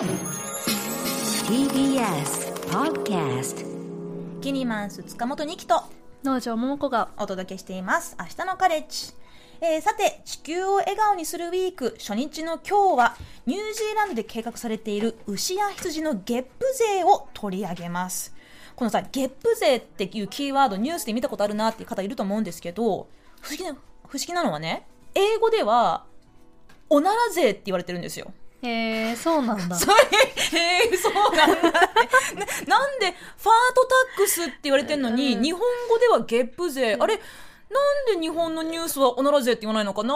TBS Podcast キニマンス塚本二木と農場桃子がお届けしています明日のカレッジえーさて、地球を笑顔にするウィーク初日の今日は、ニュージーランドで計画されている牛や羊のゲップ税を取り上げます。このさ、ゲップ税っていうキーワードニュースで見たことあるなっていう方いると思うんですけど、不思議な、不思議なのはね、英語では、おなら税って言われてるんですよ。へえそうなんだ それ、へえ、そうなんだって。ななんで、ファートタックスって言われてるのに、うん日本語ではゲップ税。あれ、なんで日本のニュースはおなら税って言わないのかな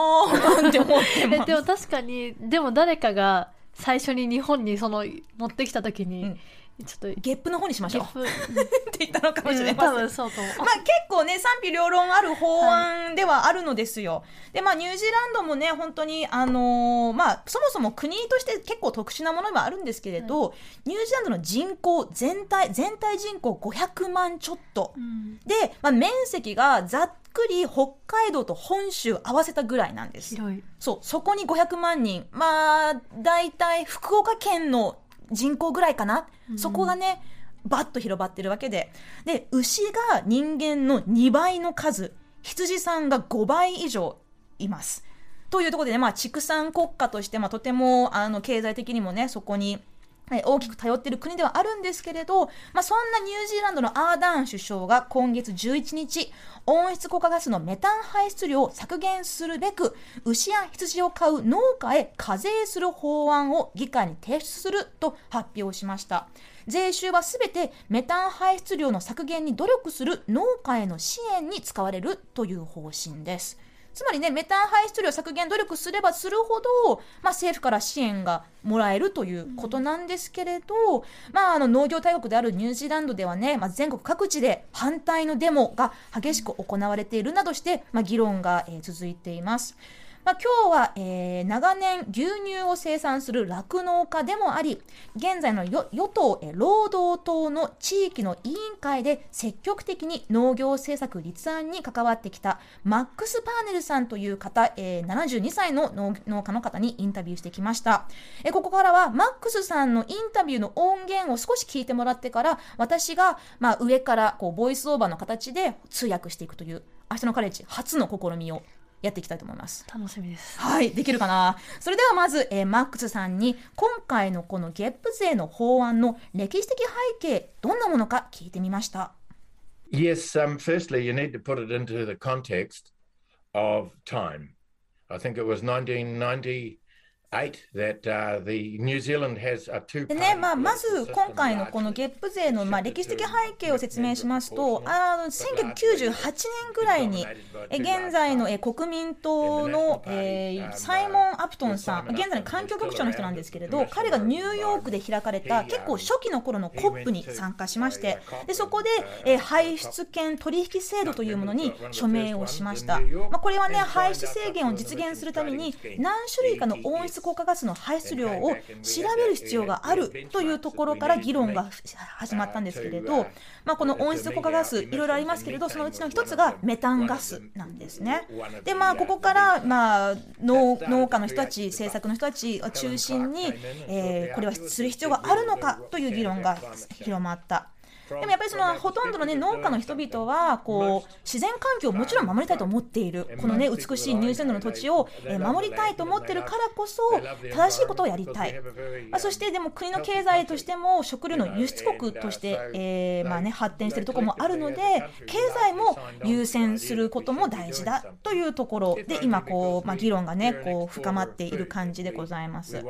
なんて思ってえます。でも確かにでも誰かが最初に日本にその持ってきた時に、うんちょっとゲップの方にしましょう。って言ったのかもしれうん多ません。分そうと思うまあ結構ね、賛否両論ある法案ではあるのですよ。で、まあニュージーランドもね、本当に、あのーまあそもそも国として結構特殊なものではあるんですけれど、ニュージーランドの人口全体、全体人口500万ちょっと。うんで、まあ面積がざっくり北海道と本州合わせたぐらいなんです。広いそう、そこに500万人。まあ、大体福岡県の人口ぐらいかな？そこがね、バッと広がってるわけで。で、牛が人間の2倍の数、羊さんが5倍以上います。というところでね、まあ、畜産国家として、まあ、とても、あの、経済的にもね、そこに、大きく頼っている国ではあるんですけれど、まあ、そんなニュージーランドのアーダーン首相が今月11日、温室効果ガスのメタン排出量を削減するべく、牛や羊を飼う農家へ課税する法案を議会に提出すると発表しました。税収はすべてメタン排出量の削減に努力する農家への支援に使われるという方針です。つまりね、メタン排出量削減努力すればするほど、まあ、政府から支援がもらえるということなんですけれど、まあ、あの農業大国であるニュージーランドではね、まあ、全国各地で反対のデモが激しく行われているなどして、まあ、議論が、えー続いています。まあ、今日は、えー長年牛乳を生産する酪農家でもあり、現在の与党、えー労働党の地域の委員会で積極的に農業政策立案に関わってきたマックス・パーネルさんという方、えー72歳の農農家の方にインタビューしてきました。えーここからはマックスさんのインタビューの音源を少し聞いてもらってから、私が、まあ、上からこうボイスオーバーの形で通訳していくという、明日のカレッジ初の試みをやっていきたいと思います。楽しみですはい、できるかな？それではまず、えーマックスさんに今回のこのゲップ税の法案の歴史的背景、どんなものか聞いてみました。Yes, um, firstly, you need to put it into the context of time. I think it was 1998でね、まあ、まず今回のこのゲップ税のまあ歴史的背景を説明しますと、あの1998年ぐらいに、え現在のえ国民党の、えーサイモン・アプトンさん、現在の環境局長の人なんですけれど、彼がニューヨークで開かれた結構初期の頃の COP に参加しまして、でそこで、えー排出権取引制度というものに署名をしました。まあ、これはね、排出制限を実現するために、何種類かの温室効果ガスの排出量を調べる必要があるというところから議論が始まったんですけれど、まあ、この温室効果ガス、いろいろありますけれど、そのうちの一つがメタンガスなんですね。で、まあ、ここから、まあ、農農家の人たち、政策の人たちを中心に、えーこれはする必要があるのかという議論が広まった。でもやっぱりそのほとんどの、ね、農家の人々はこう自然環境をもちろん守りたいと思っている。この、ね、美しいニュージーランドの土地を、えー守りたいと思っているからこそ正しいことをやりたい、まあ、そしてでも国の経済としても食料の輸出国として、えーまあね、発展しているところもあるので経済も優先することも大事だというところで今こう、まあ、議論が、ね、こう深まっている感じでございます。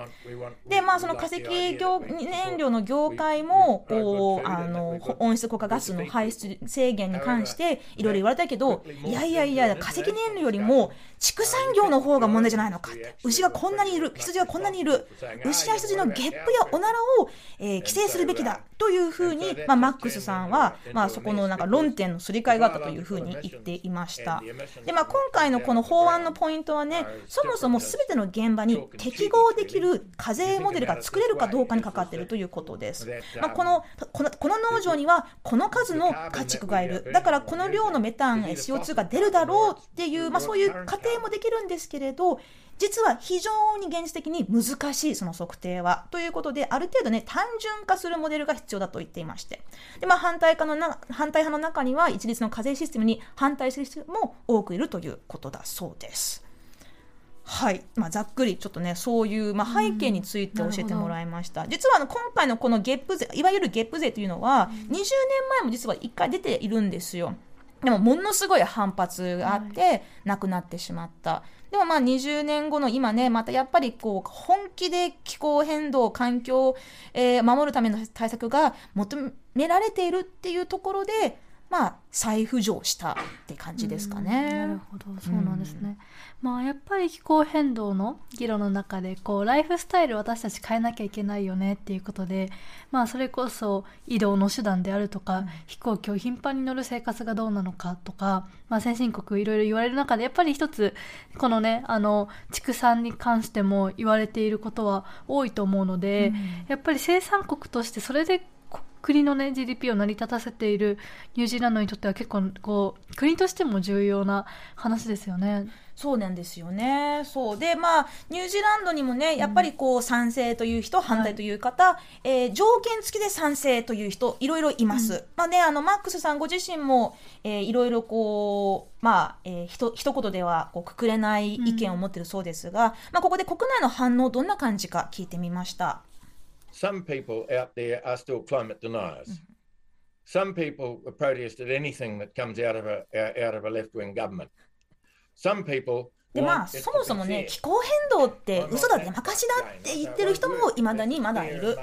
でまあその化石業燃料の業界もこうあの温室効果ガスの排出制限に関していろいろ言われたけどいやいやいや化石燃料よりも畜産業の方が問題じゃないのかって。牛がこんなにいる羊がこんなにいる牛や羊のゲップやおならを、えー規制するべきだというふうに、まあ、マックスさんは、まあ、そこのなんか論点のすり替えがあったというふうに言っていました。で、まあ、今回のこの法案のポイントはねそもそも全ての現場に適合できる課税モデルが作れるかどうかにかかっているということです、まあ、このこのこの農場にはこの数の家畜がいる。だからこの量のメタン CO2 が出るだろうっていう、まあ、そういう仮定もできるんですけれど実は非常に現実的に難しいその測定は。ということである程度ね単純化するモデルが必要だと言っていまして。で、まあ、反対のな反対派の中には一律の課税システムに反対する人も多くいるということだそうです。はい、まあ、ざっくりちょっとねそういう、まあ、背景について教えてもらいました、実はあの今回のこのゲップ税いわゆるゲップ税というのは、20年前も実は1回出ているんですよ。でもものすごい反発があって、なくなってしまった。でもまあ20年後の今ねまたやっぱりこう本気で気候変動環境を、えー守るための対策が求められているっていうところでまあ再浮上したって感じですかね。なるほど。そうなんですね、まあやっぱり気候変動の議論の中でこうライフスタイル私たち変えなきゃいけないよねっていうことでまあそれこそ移動の手段であるとか、飛行機を頻繁に乗る生活がどうなのかとか、まあ、先進国いろいろ言われる中でやっぱり一つこのねあの畜産に関しても言われていることは多いと思うので、やっぱり生産国としてそれでこ国のね GDP を成り立たせているニュージーランドにとっては結構こう国としても重要な話ですよね。そうなんですよね。そうでまあニュージーランドにもねやっぱりこう賛成という人、反対という方、えー条件付きで賛成という人いろいろいます。まあねあのマックスさんご自身も、えーいろいろこうまあ、えー、ひと一言ではこうくくれない意見を持ってるそうですが、まあここで国内の反応どんな感じか聞いてみました。Some people out there are still climate deniers. Some people protest at anything that comes out of a out of a left wing government. Some people でまあそもそもね.気候変動って嘘だ出まかしだって言ってる人もいまだにまだいる。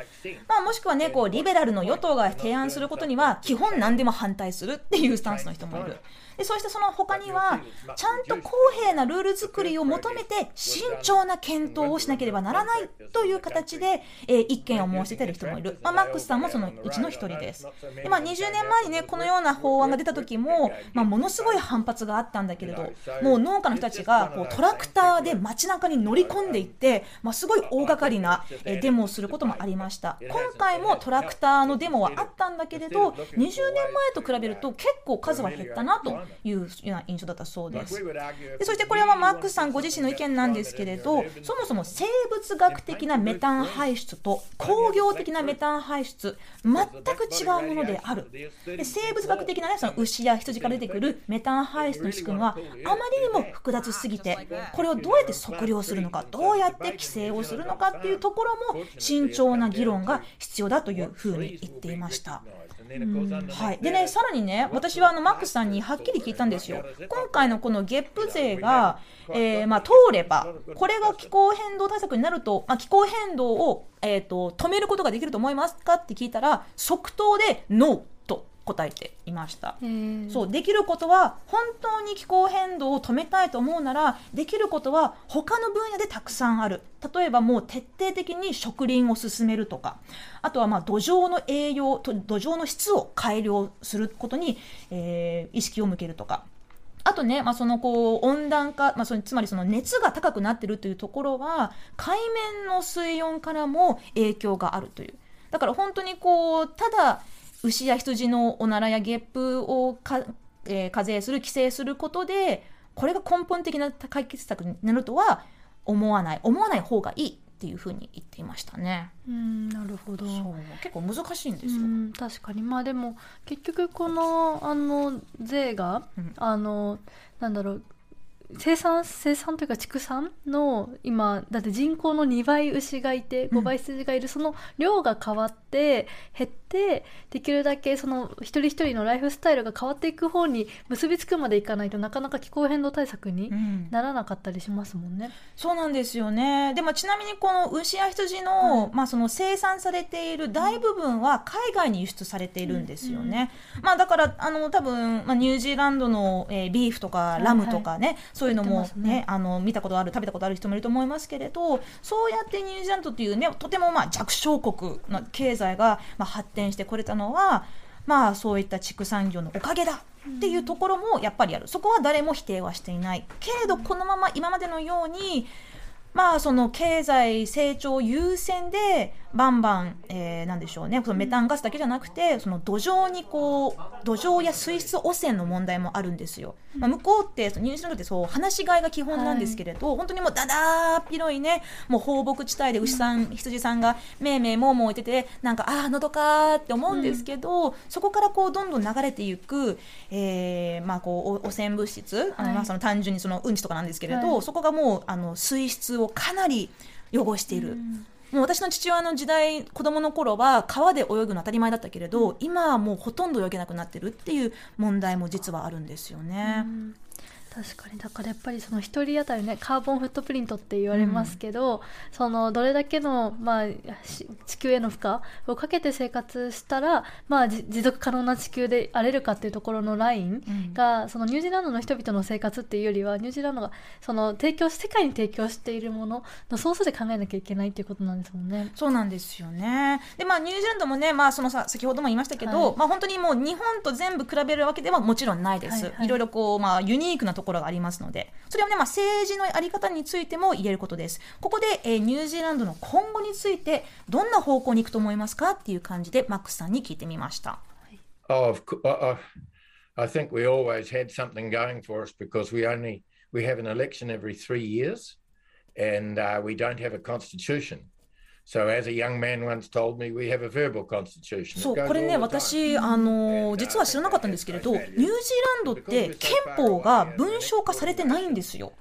まあ、もしくはねこうリベラルの与党が提案することには基本何でも反対するっていうスタンスの人もいる。でそしてその他にはちゃんと公平なルール作りを求めて慎重な検討をしなければならないという形で、えー意見を申し出てる人もいる、まあ、マックスさんもそのうちの一人です。で、まあ、20年前にねこのような法案が出た時も、まあ、ものすごい反発があったんだけれどもう農家の人たちがこうトラクターで街中に乗り込んでいって、まあ、すごい大掛かりなえーデモをすることもありました。今回もトラクターのデモはあったんだけれど20年前と比べると結構数は減ったなというような印象だったそうです。でそしてこれはマックスさんご自身の意見なんですけれどそもそも生物学的なメタン排出と工業的なメタン排出全く違うものである。で生物学的な,、ね、その牛や羊から出てくるメタン排出の仕組みはあまりにも複雑すぎてこれをどうやって測量するのかどうやって規制をするのかっていうところも慎重な議論が必要だというふうに言っていました。はい、でねさらにね私はあのマックスさんにはっきり聞いたんですよ。今回のこのゲップ税が、えーまあ、通ればこれが気候変動対策になると、まあ、気候変動を、えー、と止めることができると思いますかって聞いたら即答でノー。と答えていました。えー。そうできることは本当に気候変動を止めたいと思うならできることは他の分野でたくさんある。例えばもう徹底的に植林を進めるとか。あとはまあ土壌の栄養と土壌の質を改良することに、えー意識を向けるとか。あとね、まあ、そのこう温暖化、まあ、そのつまりその熱が高くなっているというところは海面の水温からも影響があるという。だから本当にこうただ牛や羊のおならやゲップをか、えー課税する規制することでこれが根本的な解決策になるとは思わない。思わない方がいいっていうふうに言っていましたね。うんなるほど。結構難しいんですよ。うん確かに。まあでも結局このあの税が、うん。あのなんだろう生産生産というか畜産の今だって人口の2倍牛がいてうん5倍羊がいる、その量が変わって減ってできるだけその一人一人のライフスタイルが変わっていく方に結びつくまでいかないとなかなか気候変動対策にうんならなかったりしますもんね。そうなんですよね。でもちなみにこの牛や羊の、まあその生産されている大部分は海外に輸出されているんですよね。まあだからあの多分まあニュージーランドの、えービーフとかラムとかね、そういうのもねねあの見たことある食べたことある人もいると思いますけれど、そうやってニュージーランドというねとてもまあ弱小国の経済がまあ発展してこれたのは。まあそういった畜産業のおかげだっていうところもやっぱりある、そこは誰も否定はしていないけれどこのまま今までのようにまあその経済成長優先でバンバン、えー、なんでしょうね。そのメタンガスだけじゃなくてその土壌にこう土壌や水質汚染の問題もあるんですよ、まあ、向こうってニュージーランドってそう放し飼いが基本なんですけれど、はい、本当にもうだだーっ広いねもう放牧地帯で牛さん、羊さんがめいめいもうもういててなんかああのどかーって思うんですけど、うん、そこからこうどんどん流れていく、えー、まあこう汚染物質、あのまあその単純にそのうんちとかなんですけれど、はい、そこがもうあの水質をかなり汚している。うんもう私の父親の時代子供の頃は川で泳ぐの当たり前だったけれど、今はもうほとんど泳げなくなってるっていう問題も実はあるんですよね。うん確かに。だからやっぱりその1人当たりねカーボンフットプリントって言われますけど、うん、そのどれだけの、まあ、地球への負荷をかけて生活したら、まあ、持続可能な地球であれるかっていうところのラインが、うん、そのニュージーランドの人々の生活っていうよりはニュージーランドがその提供世界に提供しているもののソースで考えなきゃいけないっていうことなんですもんね。そうなんですよね。で、まあ、ニュージーランドもね、まあ、そのさ先ほども言いましたけど、はい、まあ、本当にもう日本と全部比べるわけではもちろんないです。はいはい、いろいろこう、まあ、ユニークなところがありますので。それはね、まあ、政治のあり方についても言えることです。ここで、えー、ニュージーランドの今後について、どんな方向に行くと思いますかっていう感じで、マックスさんに聞いてみました。Oh, uh, I think we always had something going for us because we only we have an election every three years, and uh, we don't have a constitution. So as a young man once told me, we have a verbal constitution. そう、これね、私、あの、実は知らなかったんですけれど、ニュージーランドって憲法が文章化されてないんですよ。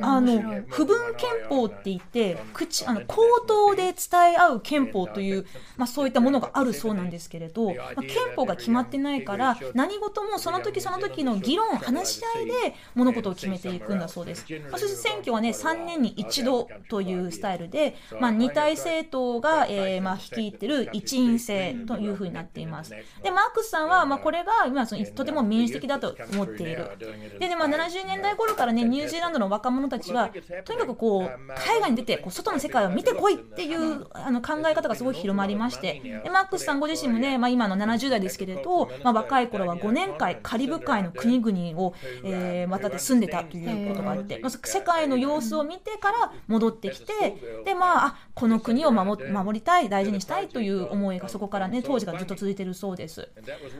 あの、不文憲法って言って、口、あの、口頭で伝え合う憲法という、まあそういったものがあるそうなんですけれど、まあ、憲法が決まってないから、何事もその時その時の議論、話し合いで物事を決めていくんだそうです。まあ、そして選挙はね、3年に一度というスタイルで、まあ二体制党が、えー、まあ、率いてる一員制というふうになっています。で、マークスさんは、まあ、これが今そのとても民主的だと思っている。で、でまあ、70年代頃からね、ニュージーランドの若者たちは、とにかくこう、海外に出て、こう外の世界を見てこいっていうあの考え方がすごい広まりまして、で、マークスさんご自身もね、まあ、今の70代ですけれど、まあ、若い頃は5年間、カリブ海の国々を、えー、渡って住んでたということがあって、まあ、世界の様子を見てから戻ってきて、で、まあ、あこの国を守守りたい、大事にしたいという思いがそこからね、当時からずっと続いているそうです。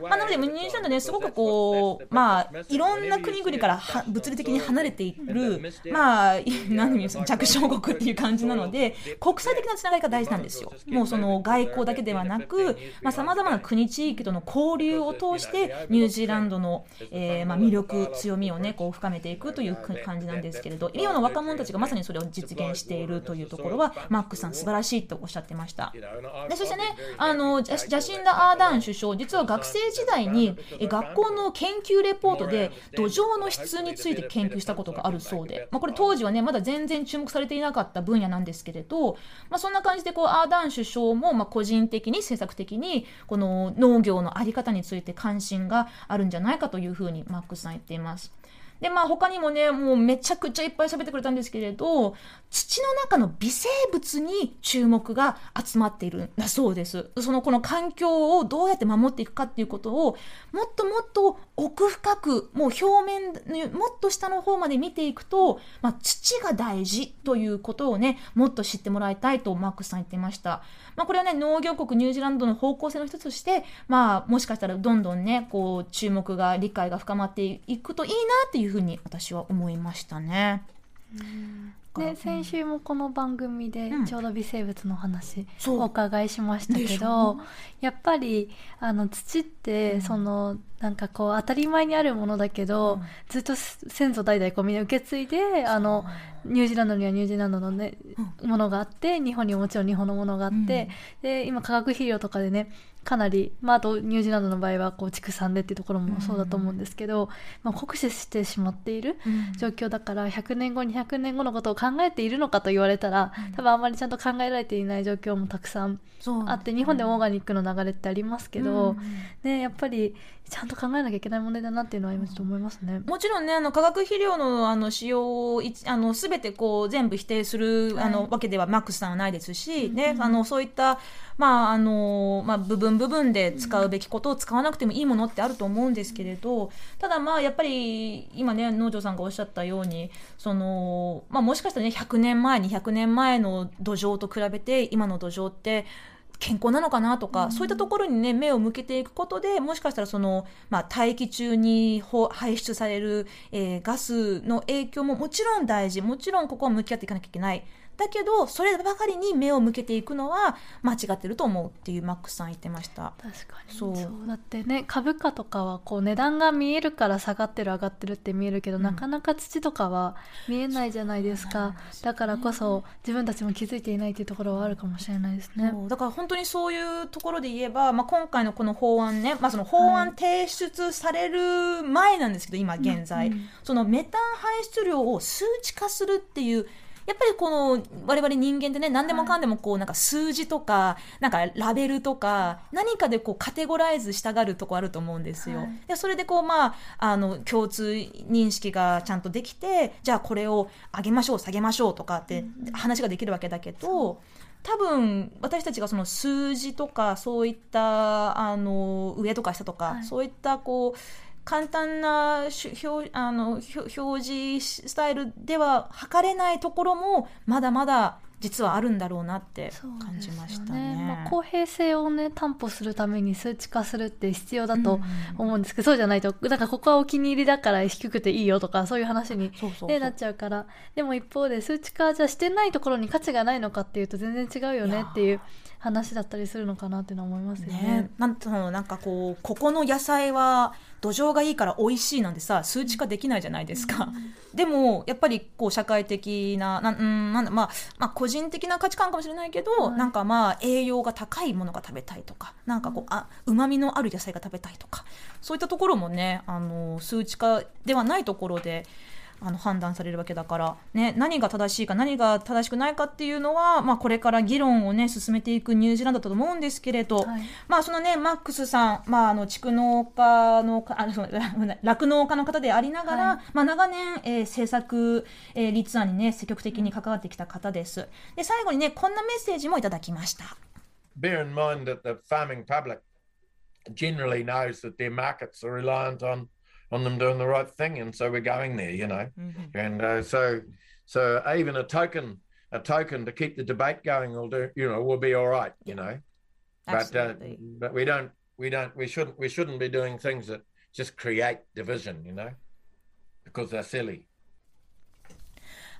まあ、なので、ニュージーランドね、すごくこう、まあ、いろんな国々からは物理的に離れている、まあ、何言うん弱小国っていう感じなので、国際的なつながりが大事なんですよ。もうその外交だけではなく、さまざ、まな国地域との交流を通して、ニュージーランドの、えー、まあ、魅力、強みをね、こう深めていくという感じなんですけれど、今の若者たちがまさにそれを実現しているというところは、マックさん素晴らしいとおっしゃってました。でそしてね、あのジャシンダ・アーダーン首相、実は学生時代に学校の研究レポートで土壌の質について研究したことがあるそうで、まあ、これ当時はね、まだ全然注目されていなかった分野なんですけれど、まあ、そんな感じでこうアーダーン首相もまあ個人的に政策的にこの農業の在り方について関心があるんじゃないかというふうにマックスさん言っています。で、まあ他にもね、もうめちゃくちゃいっぱい喋ってくれたんですけれど、土の中の微生物に注目が集まっているんだそうです。そのこの環境をどうやって守っていくかっていうことを、もっともっと奥深く、もう表面もっと下の方まで見ていくと、まあ、土が大事ということをね、もっと知ってもらいたいとマークスさん言ってました。まあ、これはね、農業国ニュージーランドの方向性の一つとして、まあ、もしかしたらどんどんね、こう、注目が、理解が深まっていくといいなっていうふうに私は思いましたね。で先週もこの番組でちょうど微生物の話お伺いしましたけど、うん、やっぱりあの土ってその、なんかこう当たり前にあるものだけど、うん、ずっと先祖代々こうみんな受け継いであのニュージーランドにはニュージーランドのね、うん、ものがあって日本にももちろん日本のものがあって、で今化学肥料とかでねかなり、まあ、あとニュージーランドの場合はこう畜産でっていうところもそうだと思うんですけど、まあ、酷使してしまっている状況だから100年後200年後のことを考えているのかと言われたら多分あんまりちゃんと考えられていない状況もたくさんあって日本でもオーガニックの流れってありますけど、ね、やっぱりちゃんと考えなきゃいけない問題だなっていうのは今ちょっと思いますね。もちろんねあの化学肥料のあの使用をあの全全てこう全部否定する、あのわけではマックスさんはないですし、ね、あのそういったまああのまあ部分部分で使うべきことを使わなくてもいいものってあると思うんですけれど、ただまあやっぱり今ね農場さんがおっしゃったようにそのまあもしかしたらね100年前200年前の土壌と比べて今の土壌って健康なのかなとか、そういったところにね目を向けていくことでもしかしたらその、まあ、大気中に排出される、えー、ガスの影響ももちろん大事もちろんここは向き合っていかなきゃいけないだけどそればかりに目を向けていくのは間違ってると思うっていうマックスさん言ってました。確かに。そう。だってね株価とかはこう値段が見えるから下がってる上がってるって見えるけど、うん、なかなか土とかは見えないじゃないですか、ね、だからこそ自分たちも気づいていないっていうところはあるかもしれないですね。だから本当にそういうところで言えば、まあ、今回のこの法案ね、まあ、その法案提出される前なんですけど、今現在、うんうん、そのメタン排出量を数値化するっていうやっぱりこの我々人間ってね何でもかんでもこうなんか数字とかなんかラベルとか何かでこうカテゴライズしたがるとこあると思うんですよ。はい、でそれでこうまああの共通認識がちゃんとできてじゃあこれを上げましょう下げましょうとかって話ができるわけだけど。多分私たちがその数字とかそういったあの上とか下とか、はい、そういったこう簡単な表あの表示スタイルでは測れないところもまだまだ実はあるんだろうなって感じましたね。ねまあ、公平性をね担保するために数値化するって必要だと思うんですけど、うん、そうじゃないとなんかここはお気に入りだから低くていいよとかそういう話に、ね、なっちゃうからでも一方で数値化じゃしてないところに価値がないのかっていうと全然違うよねっていう。話だったりするのかなっていうのは思いますよね。ねなんとなんかこうここの野菜は土壌がいいから美味しいなんてさ数値化できないじゃないですか、うん、でもやっぱりこう社会的なな,、うんなんだまあ、まあ個人的な価値観かもしれないけど、はい、なんかまあ栄養が高いものが食べたいとかなんかこうあうまみのある野菜が食べたいとかそういったところもねあの数値化ではないところであの判断されるわけだから、ね、何が正しいか何が正しくないかっていうのは、まあ、これから議論を、ね、進めていくニュージーランドだと思うんですけれど、はい、まあ、そのねマックスさん、まあ、あの畜農家の酪農家の方でありながら、はい、まあ、長年、えー、政策、えー、立案に、ね、積極的に関わってきた方です。で最後にねこんなメッセージもいただきました。Bear in mind that the farming public generally knows that their markets are reliant on on them doing the right thing, and so we're going there, you know. Mm-hmm. And uh, so, so even a token, a token to keep the debate going will do, you know, will be all right, you know. But uh, but we don't, we don't, we shouldn't, we shouldn't be doing things that just create division, you know, because they're silly.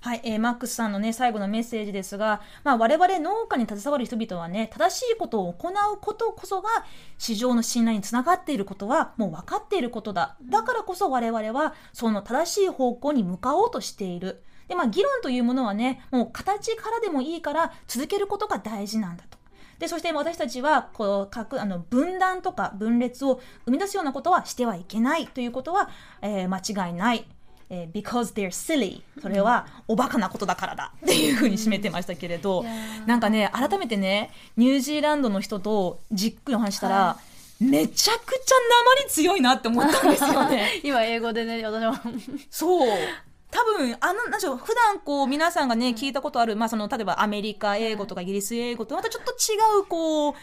はい、えー、マックスさんのね、最後のメッセージですが、まあ、我々農家に携わる人々はね、正しいことを行うことこそが、市場の信頼につながっていることは、もう分かっていることだ。だからこそ我々は、その正しい方向に向かおうとしている。で、まあ、議論というものはね、もう形からでもいいから続けることが大事なんだと。で、そして私たちは、こう、各、あの、分断とか分裂を生み出すようなことはしてはいけないということは、えー、間違いない。えー、because they're silly それはおバカなことだからだ。っていうふうに締めてましたけれど、なんかね改めてねニュージーランドの人とじっくりお話したら、はい、めちゃくちゃ鉛強いなって思ったんですよね。今英語でね私も。そう。多分あのなんでしょう普段こう皆さんがね聞いたことある、まあ、その例えばアメリカ英語とかイギリス英語とまたちょっと違うこう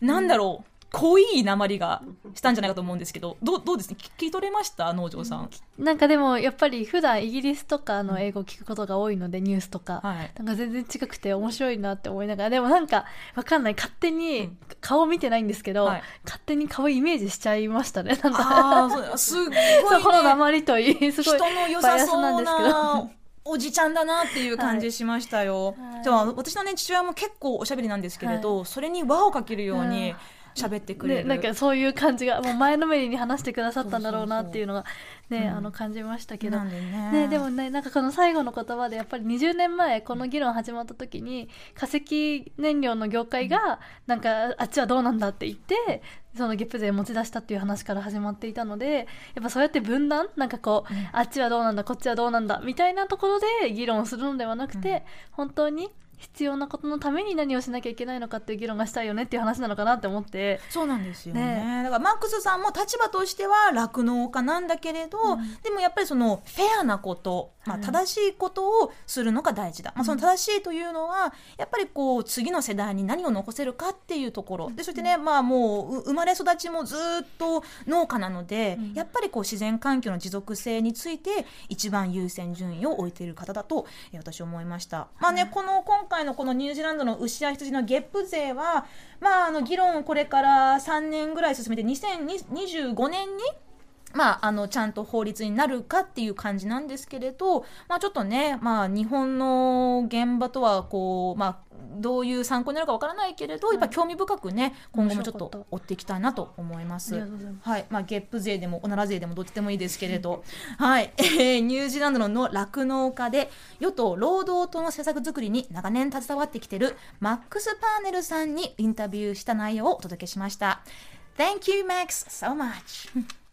なんだろう、濃い鉛がしたんじゃないかと思うんですけどどうどうですね？聞き取れました？農場さん、なんかでもやっぱり普段イギリスとかの英語を聞くことが多いので、ニュースとか、はい、なんか全然違くて面白いなって思いながら。でもなんかわかんない。勝手に顔見てないんですけど、はい、勝手に顔イメージしちゃいましたね。なんかすごい、ね、そこの鉛といい すごい人の良さそうなんですけど。おじちゃんだなっていう感じしましたよ。はい、でも私のね父親も結構おしゃべりなんですけれど、はい、それに輪をかけるように、喋ってくれる、ね、なんかそういう感じがもう前のめりに話してくださったんだろうなっていうのがね、あの感じましたけど、でね、ね、でもねなんかこの最後の言葉でやっぱり20年前この議論始まった時に化石燃料の業界がなんかあっちはどうなんだって言ってそのゲップ税持ち出したっていう話から始まっていたのでやっぱそうやって分断なんかこう、うん、あっちはどうなんだこっちはどうなんだみたいなところで議論するのではなくて、うん、本当に必要なことのために何をしなきゃいけないのかっていう議論がしたいよねっていう話なのかなって思って。そうなんですよね。ねだからマックスさんも立場としては酪農家なんだけれど、でもやっぱりそのフェアなこと、まあ、はい正しいことをするのが大事だ、まあ、その正しいというのはやっぱりこう次の世代に何を残せるかっていうところ。でそしてね、まあ、もうう生まれ育ちもずっと農家なので、うん。やっぱりこう自然環境の持続性について一番優先順位を置いている方だとえー私は思いました。まあね、この今回のこのニュージーランドの牛や羊のゲップ税は、まあ、あの議論をこれから3年ぐらい進めて2025年にまあ、あのちゃんと法律になるかっていう感じなんですけれど、まあ、ちょっとね、まあ、日本の現場とはこう、まあ、どういう参考になるかわからないけれど、やっぱ興味深くね今後もちょっと追っていきたいなと思います。はいまあ、ゲップ税でもおなら税でもどっちでもいいですけれど、はいえーニュージーランドの酪農家で与党・労働党の政策作りに長年携わってきているマックス・パーネルさんにインタビューした内容をお届けしました。Thank you, Max, so much.